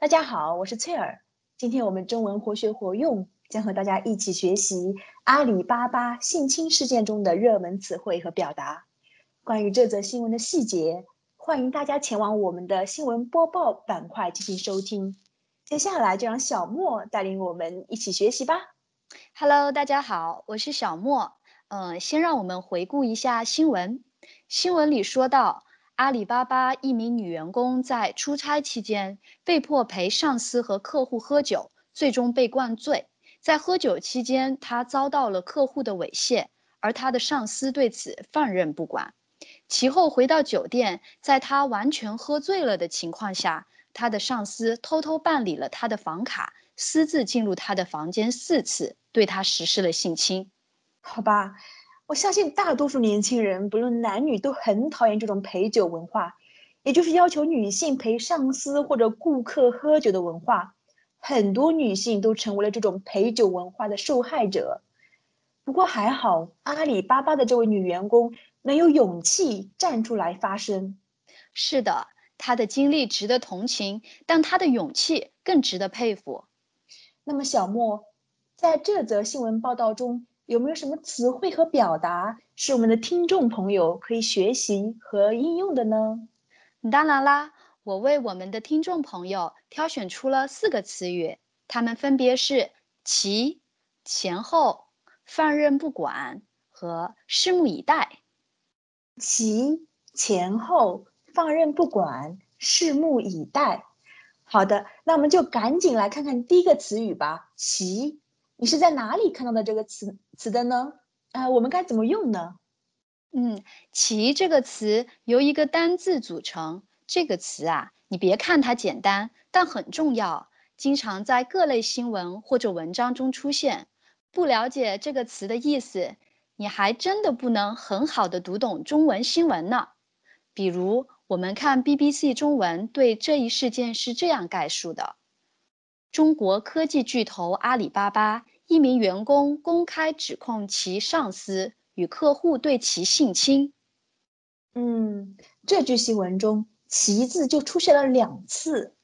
大家好，我是翠儿。今天我们中文活学活用将和大家一起学习阿里巴巴性侵事件中的热门词汇和表达。关于这则新闻的细节，欢迎大家前往我们的新闻播报板块进行收听。接下来就让小莫带领我们一起学习吧。Hello，大家好，我是小莫。嗯，先让我们回顾一下新闻。新闻里说到。阿里巴巴一名女员工在出差期间被迫陪上司和客户喝酒，最终被灌醉。在喝酒期间，她遭到了客户的猥亵，而她的上司对此放任不管。其后回到酒店，在她完全喝醉了的情况下，她的上司偷偷办理了她的房卡，私自进入她的房间四次，对她实施了性侵。好吧。我相信大多数年轻人，不论男女，都很讨厌这种陪酒文化，也就是要求女性陪上司或者顾客喝酒的文化。很多女性都成为了这种陪酒文化的受害者。不过还好，阿里巴巴的这位女员工能有勇气站出来发声。是的，她的经历值得同情，但她的勇气更值得佩服。那么，小莫，在这则新闻报道中。有没有什么词汇和表达是我们的听众朋友可以学习和应用的呢？当然啦，我为我们的听众朋友挑选出了四个词语，它们分别是“其”、“前后”、“放任不管”和“拭目以待”。其、前后、放任不管、拭目以待。好的，那我们就赶紧来看看第一个词语吧，“其”。你是在哪里看到的这个词词的呢？啊，我们该怎么用呢？嗯，其这个词由一个单字组成。这个词啊，你别看它简单，但很重要，经常在各类新闻或者文章中出现。不了解这个词的意思，你还真的不能很好的读懂中文新闻呢。比如，我们看 BBC 中文对这一事件是这样概述的。中国科技巨头阿里巴巴一名员工公开指控其上司与客户对其性侵。嗯，这句新闻中“其”字就出现了两次。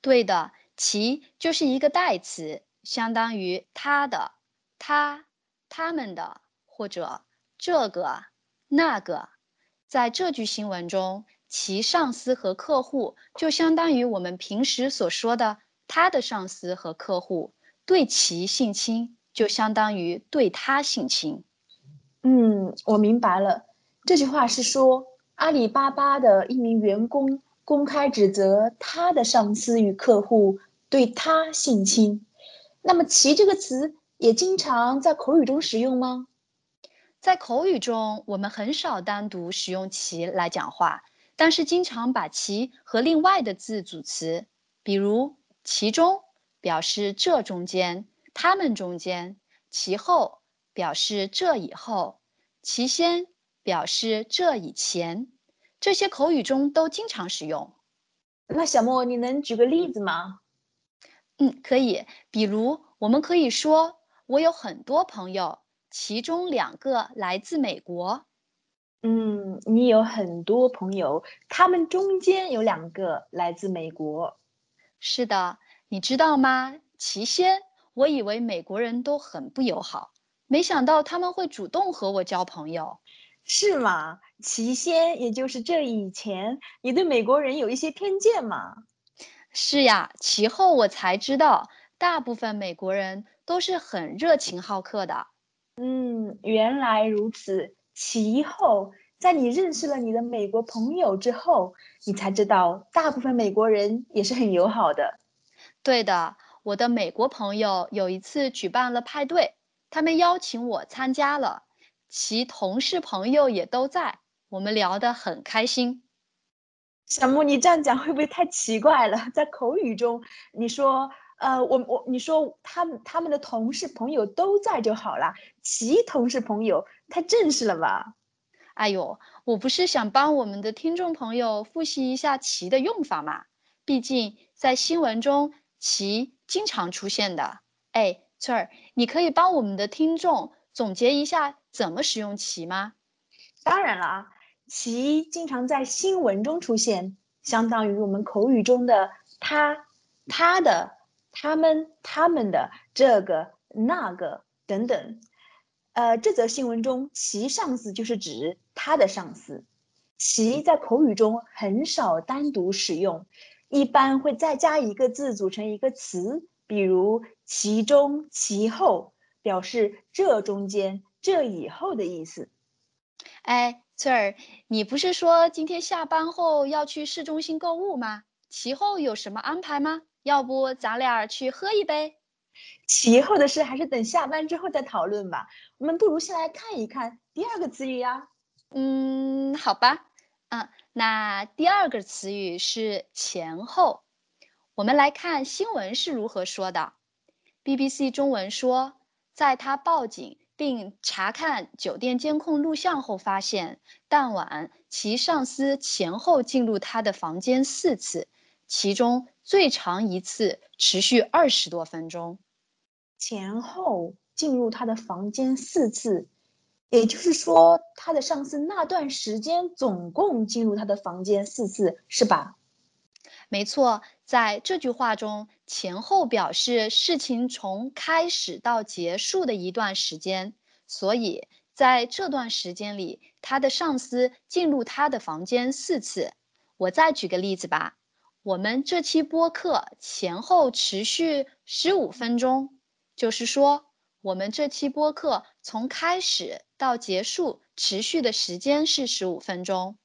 对的，“其”就是一个代词，相当于他的、他、他们的或者这个、那个。在这句新闻中，其上司和客户就相当于我们平时所说的。他的上司和客户对其性侵，就相当于对他性侵。嗯，我明白了。这句话是说，阿里巴巴的一名员工公开指责他的上司与客户对他性侵。那么，“其”这个词也经常在口语中使用吗？在口语中，我们很少单独使用“其”来讲话，但是经常把“其”和另外的字组词，比如。其中表示这中间，他们中间；其后表示这以后，其先表示这以前。这些口语中都经常使用。那小莫，你能举个例子吗？嗯，可以。比如，我们可以说：“我有很多朋友，其中两个来自美国。”嗯，你有很多朋友，他们中间有两个来自美国。是的，你知道吗？其先，我以为美国人都很不友好，没想到他们会主动和我交朋友，是吗？其先，也就是这以前你对美国人有一些偏见吗？是呀，其后我才知道，大部分美国人都是很热情好客的。嗯，原来如此。其后。在你认识了你的美国朋友之后，你才知道大部分美国人也是很友好的。对的，我的美国朋友有一次举办了派对，他们邀请我参加了，其同事朋友也都在，我们聊得很开心。小木，你这样讲会不会太奇怪了？在口语中，你说，呃，我我你说他们他们的同事朋友都在就好了，其同事朋友太正式了吧？哎呦，我不是想帮我们的听众朋友复习一下“其”的用法嘛？毕竟在新闻中“其”经常出现的。哎，翠儿，你可以帮我们的听众总结一下怎么使用“其”吗？当然了啊，“其”经常在新闻中出现，相当于我们口语中的“他”、他的、他们、他们的这个、那个等等。呃，这则新闻中，其上司就是指他的上司。其在口语中很少单独使用，一般会再加一个字组成一个词，比如其中、其后，表示这中间、这以后的意思。哎，翠儿，你不是说今天下班后要去市中心购物吗？其后有什么安排吗？要不咱俩去喝一杯？其后的事还是等下班之后再讨论吧。我们不如先来看一看第二个词语呀。嗯，好吧。嗯，那第二个词语是前后。我们来看新闻是如何说的。BBC 中文说，在他报警并查看酒店监控录像后，发现当晚其上司前后进入他的房间四次，其中最长一次持续二十多分钟。前后进入他的房间四次，也就是说，他的上司那段时间总共进入他的房间四次，是吧？没错，在这句话中，前后表示事情从开始到结束的一段时间，所以在这段时间里，他的上司进入他的房间四次。我再举个例子吧，我们这期播客前后持续十五分钟。就是说，我们这期播客从开始到结束持续的时间是十五分钟。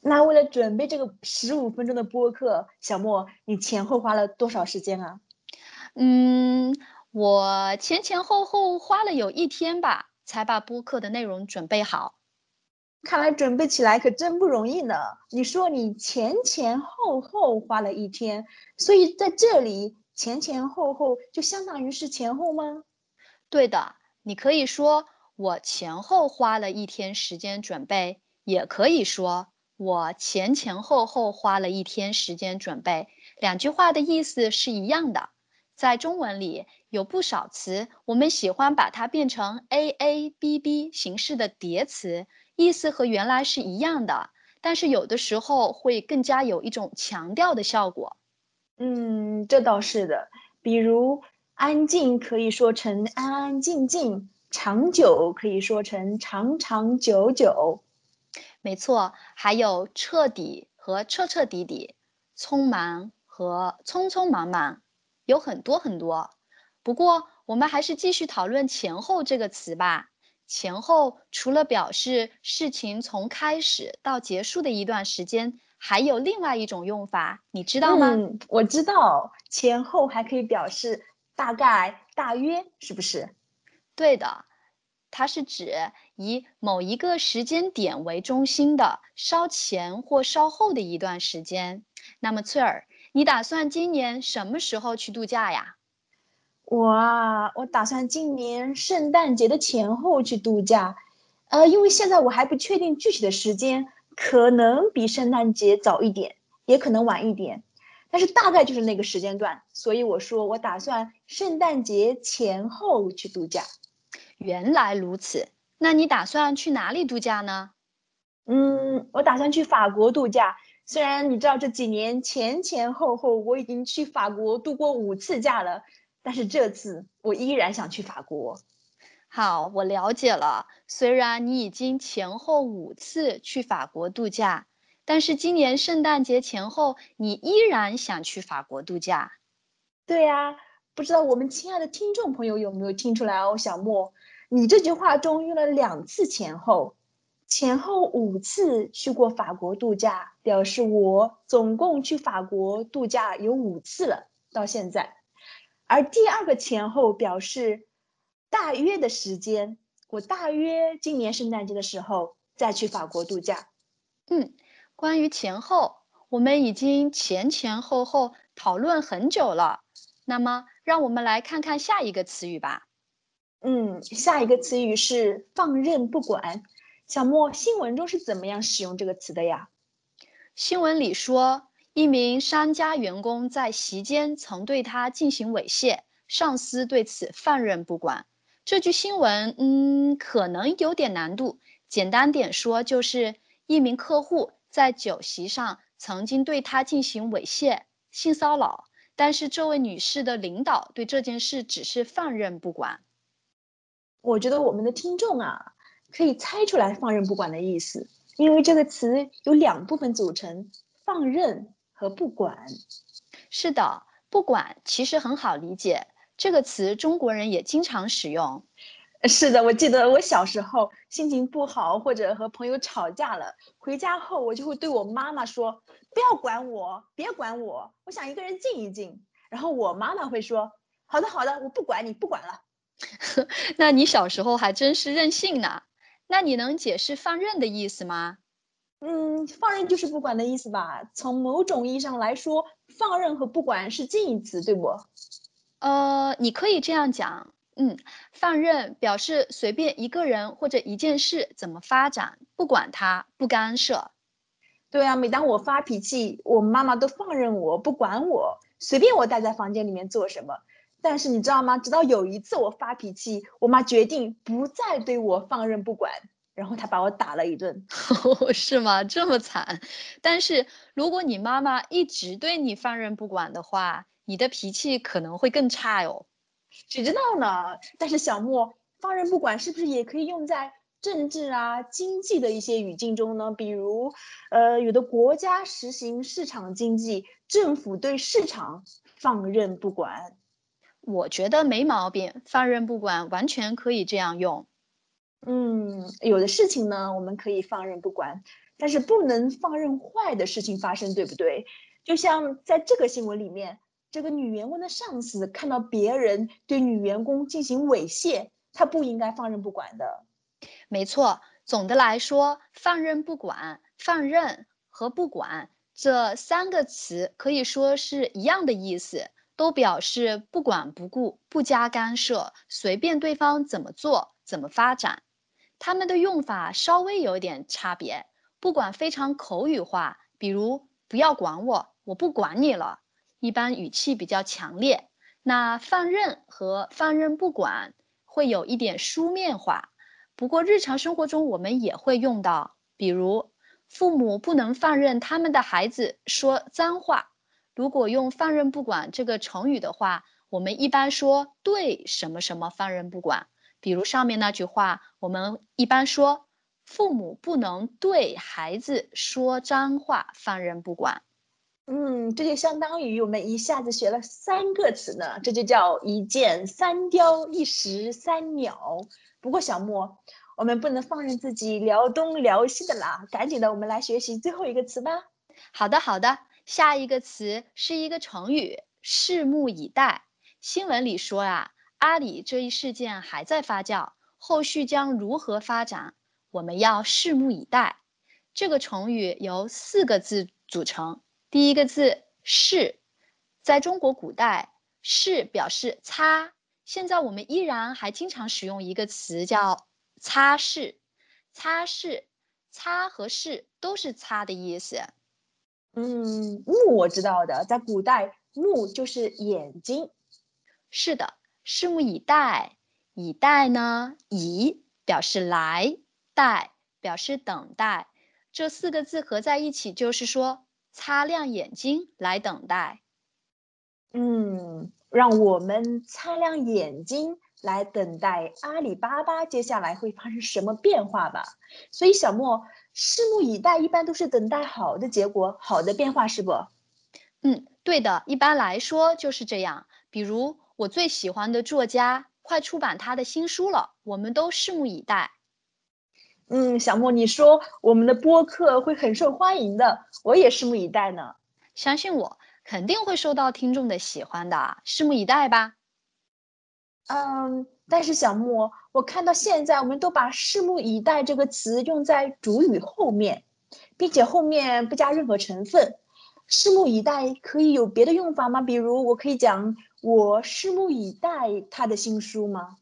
那为了准备这个十五分钟的播客，小莫，你前后花了多少时间啊？嗯，我前前后后花了有一天吧，才把播客的内容准备好。看来准备起来可真不容易呢。你说你前前后后花了一天，所以在这里。前前后后就相当于是前后吗？对的，你可以说我前后花了一天时间准备，也可以说我前前后后花了一天时间准备。两句话的意思是一样的。在中文里有不少词，我们喜欢把它变成 a a b b 形式的叠词，意思和原来是一样的，但是有的时候会更加有一种强调的效果。嗯，这倒是的。比如安静可以说成安安静静，长久可以说成长长久久。没错，还有彻底和彻彻底底，匆忙和匆匆忙忙，有很多很多。不过我们还是继续讨论前后这个词吧。前后除了表示事情从开始到结束的一段时间。还有另外一种用法，你知道吗？嗯，我知道，前后还可以表示大概、大约，是不是？对的，它是指以某一个时间点为中心的稍前或稍后的一段时间。那么，翠儿，你打算今年什么时候去度假呀？我啊，我打算今年圣诞节的前后去度假，呃，因为现在我还不确定具体的时间。可能比圣诞节早一点，也可能晚一点，但是大概就是那个时间段。所以我说，我打算圣诞节前后去度假。原来如此，那你打算去哪里度假呢？嗯，我打算去法国度假。虽然你知道这几年前前后后我已经去法国度过五次假了，但是这次我依然想去法国。好，我了解了。虽然你已经前后五次去法国度假，但是今年圣诞节前后，你依然想去法国度假。对呀，不知道我们亲爱的听众朋友有没有听出来哦？小莫，你这句话中用了两次前后，前后五次去过法国度假，表示我总共去法国度假有五次了，到现在。而第二个前后表示。大约的时间，我大约今年圣诞节的时候再去法国度假。嗯，关于前后，我们已经前前后后讨论很久了。那么，让我们来看看下一个词语吧。嗯，下一个词语是放任不管。小莫，新闻中是怎么样使用这个词的呀？新闻里说，一名商家员工在席间曾对他进行猥亵，上司对此放任不管。这句新闻，嗯，可能有点难度。简单点说，就是一名客户在酒席上曾经对他进行猥亵、性骚扰，但是这位女士的领导对这件事只是放任不管。我觉得我们的听众啊，可以猜出来“放任不管”的意思，因为这个词有两部分组成：放任和不管。是的，不管其实很好理解，这个词中国人也经常使用。是的，我记得我小时候心情不好，或者和朋友吵架了，回家后我就会对我妈妈说：“不要管我，别管我，我想一个人静一静。”然后我妈妈会说：“好的，好的，我不管你，不管了。”那你小时候还真是任性呢。那你能解释放任的意思吗？嗯，放任就是不管的意思吧。从某种意义上来说，放任和不管是近义词，对不？呃，你可以这样讲。嗯，放任表示随便一个人或者一件事怎么发展，不管他，不干涉。对啊，每当我发脾气，我妈妈都放任我不管我，随便我待在房间里面做什么。但是你知道吗？直到有一次我发脾气，我妈决定不再对我放任不管，然后她把我打了一顿。是吗？这么惨？但是如果你妈妈一直对你放任不管的话，你的脾气可能会更差哟。谁知道呢？但是小莫放任不管是不是也可以用在政治啊、经济的一些语境中呢？比如，呃，有的国家实行市场经济，政府对市场放任不管。我觉得没毛病，放任不管完全可以这样用。嗯，有的事情呢，我们可以放任不管，但是不能放任坏的事情发生，对不对？就像在这个新闻里面，这个女员工的上司看到别人对女员工进行猥亵，他不应该放任不管的。没错，总的来说，放任不管、放任和不管这三个词可以说是一样的意思。都表示不管不顾、不加干涉，随便对方怎么做、怎么发展。他们的用法稍微有点差别。不管非常口语化，比如“不要管我，我不管你了”，一般语气比较强烈。那放任和放任不管会有一点书面化。不过日常生活中我们也会用到，比如父母不能放任他们的孩子说脏话。如果用“放任不管”这个成语的话，我们一般说对什么什么放任不管。比如上面那句话，我们一般说父母不能对孩子说脏话，放任不管。嗯，这就相当于我们一下子学了三个词呢，这就叫一箭三雕，一石三鸟。不过小莫，我们不能放任自己聊东聊西的啦，赶紧的，我们来学习最后一个词吧。好的，好的。下一个词是一个成语，拭目以待。新闻里说啊，阿里这一事件还在发酵，后续将如何发展，我们要拭目以待。这个成语由四个字组成，第一个字是，在中国古代，是表示擦，现在我们依然还经常使用一个词叫擦拭。擦拭，擦和拭都是擦的意思。嗯，目我知道的，在古代，目就是眼睛。是的，拭目以待。以待呢，以表示来，待表示等待，这四个字合在一起就是说，擦亮眼睛来等待。嗯，让我们擦亮眼睛来等待阿里巴巴接下来会发生什么变化吧。所以，小莫。拭目以待，一般都是等待好的结果、好的变化，是不？嗯，对的，一般来说就是这样。比如我最喜欢的作家快出版他的新书了，我们都拭目以待。嗯，小莫，你说我们的播客会很受欢迎的，我也拭目以待呢。相信我，肯定会受到听众的喜欢的，拭目以待吧。嗯。但是小莫，我看到现在我们都把“拭目以待”这个词用在主语后面，并且后面不加任何成分。拭目以待可以有别的用法吗？比如，我可以讲“我拭目以待他的新书”吗？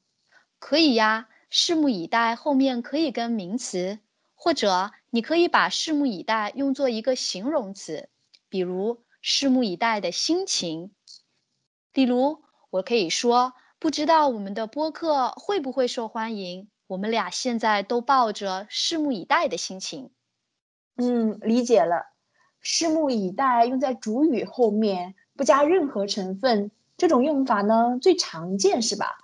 可以呀，“拭目以待”后面可以跟名词，或者你可以把“拭目以待”用作一个形容词，比如“拭目以待的心情”。例如，我可以说。不知道我们的播客会不会受欢迎？我们俩现在都抱着拭目以待的心情。嗯，理解了。拭目以待用在主语后面，不加任何成分，这种用法呢最常见是吧？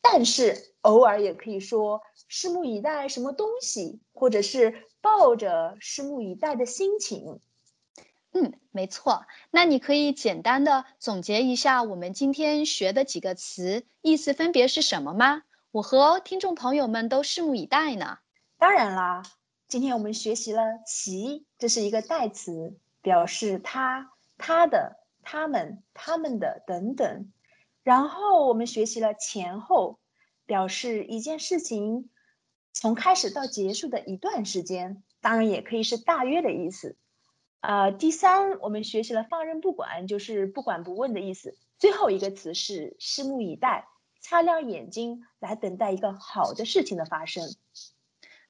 但是偶尔也可以说拭目以待什么东西，或者是抱着拭目以待的心情。嗯，没错。那你可以简单的总结一下我们今天学的几个词，意思分别是什么吗？我和听众朋友们都拭目以待呢。当然啦，今天我们学习了“其”，这是一个代词，表示他、他的、他们、他们的等等。然后我们学习了“前后”，表示一件事情从开始到结束的一段时间，当然也可以是大约的意思。呃，第三，我们学习了放任不管，就是不管不问的意思。最后一个词是拭目以待，擦亮眼睛来等待一个好的事情的发生。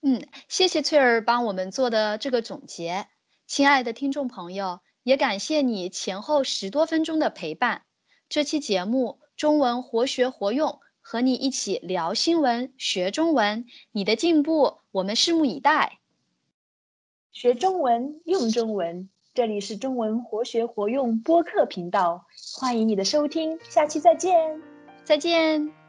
嗯，谢谢翠儿帮我们做的这个总结。亲爱的听众朋友，也感谢你前后十多分钟的陪伴。这期节目中文活学活用，和你一起聊新闻、学中文，你的进步我们拭目以待。学中文，用中文，这里是中文活学活用播客频道，欢迎你的收听，下期再见，再见。